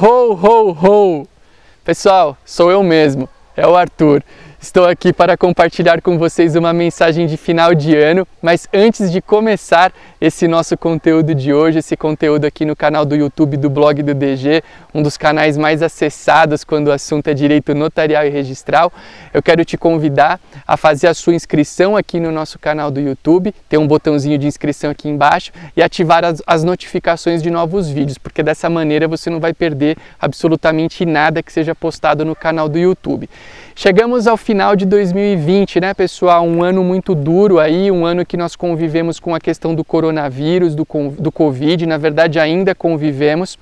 ho, ho, ho! Pessoal, sou eu mesmo, é o Arthur. Estou aqui para compartilhar com vocês uma mensagem de final de ano, mas antes de começar esse nosso conteúdo de hoje, esse conteúdo aqui no canal do YouTube do blog do DG, um dos canais mais acessados quando o assunto é direito notarial e registral, eu quero te convidar a fazer a sua inscrição aqui no nosso canal do YouTube, tem um botãozinho de inscrição aqui embaixo e ativar as, as notificações de novos vídeos, porque dessa maneira você não vai perder absolutamente nada que seja postado no canal do YouTube. Chegamos ao final de 2020, né, pessoal? Um ano muito duro aí, um ano que nós convivemos com a questão do coronavírus, do, do Covid, na verdade ainda convivemos.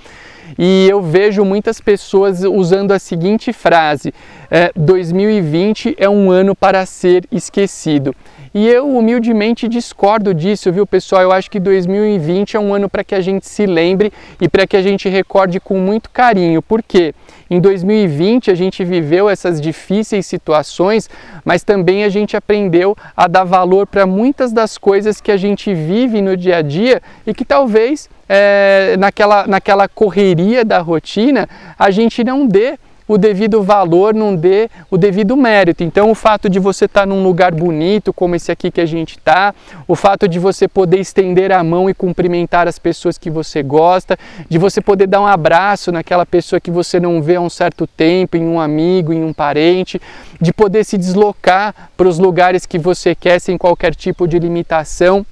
E eu vejo muitas pessoas usando a seguinte frase: é, 2020 é um ano para ser esquecido. E eu humildemente discordo disso, viu, pessoal? Eu acho que 2020 é um ano para que a gente se lembre e para que a gente recorde com muito carinho. Por quê? Em 2020 a gente viveu essas difíceis situações, mas também a gente aprendeu a dar valor para muitas das coisas que a gente vive no dia a dia e que talvez é, naquela, naquela correria da rotina a gente não dê o devido valor, não dê o devido mérito. Então, o fato de você estar tá num lugar bonito, como esse aqui que a gente está, o fato de você poder estender a mão e cumprimentar as pessoas que você gosta, de você poder dar um abraço naquela pessoa que você não vê há um certo tempo, em um amigo, em um parente, de poder se deslocar para os lugares que você quer sem qualquer tipo de limitação.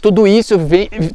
Tudo isso,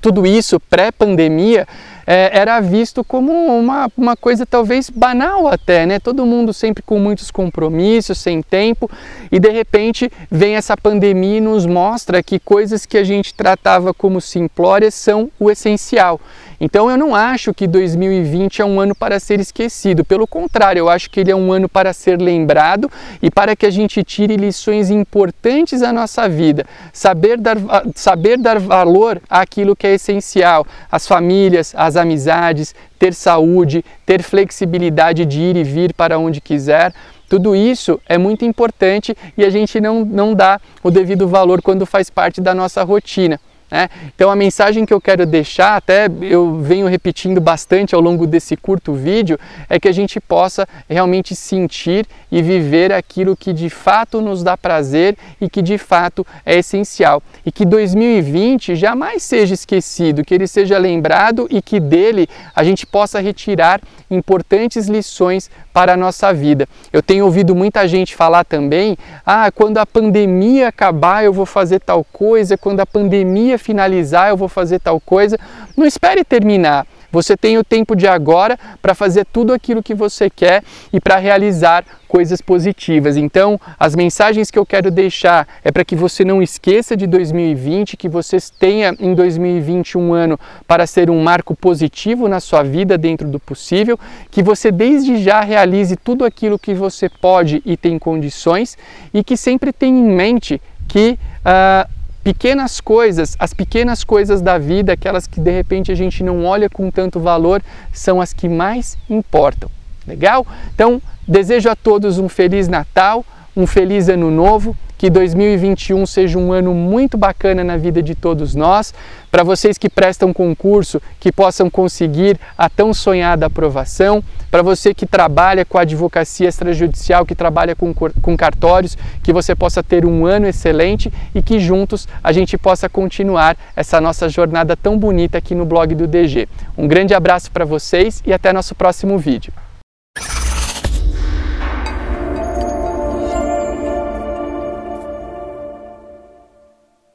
tudo isso pré-pandemia é, era visto como uma, uma coisa talvez banal até, né? Todo mundo sempre com muitos compromissos, sem tempo, e de repente vem essa pandemia e nos mostra que coisas que a gente tratava como simplórias são o essencial. Então eu não acho que 2020 é um ano para ser esquecido, pelo contrário, eu acho que ele é um ano para ser lembrado e para que a gente tire lições importantes da nossa vida, saber dar, saber dar valor àquilo que é essencial, as famílias, as amizades, ter saúde, ter flexibilidade de ir e vir para onde quiser. Tudo isso é muito importante e a gente não, não dá o devido valor quando faz parte da nossa rotina. Né? Então a mensagem que eu quero deixar, até eu venho repetindo bastante ao longo desse curto vídeo, é que a gente possa realmente sentir e viver aquilo que de fato nos dá prazer e que de fato é essencial. E que 2020 jamais seja esquecido, que ele seja lembrado e que dele a gente possa retirar importantes lições para a nossa vida. Eu tenho ouvido muita gente falar também: ah, quando a pandemia acabar eu vou fazer tal coisa, quando a pandemia finalizar eu vou fazer tal coisa. Não espere terminar. Você tem o tempo de agora para fazer tudo aquilo que você quer e para realizar coisas positivas. Então, as mensagens que eu quero deixar é para que você não esqueça de 2020, que você tenha em 2020 um ano para ser um marco positivo na sua vida dentro do possível, que você desde já realize tudo aquilo que você pode e tem condições e que sempre tenha em mente que uh, pequenas coisas, as pequenas coisas da vida, aquelas que de repente a gente não olha com tanto valor, são as que mais importam. Legal? Então, desejo a todos um feliz Natal, um feliz ano novo que 2021 seja um ano muito bacana na vida de todos nós. Para vocês que prestam concurso, que possam conseguir a tão sonhada aprovação. Para você que trabalha com advocacia extrajudicial, que trabalha com, com cartórios, que você possa ter um ano excelente e que juntos a gente possa continuar essa nossa jornada tão bonita aqui no blog do DG. Um grande abraço para vocês e até nosso próximo vídeo.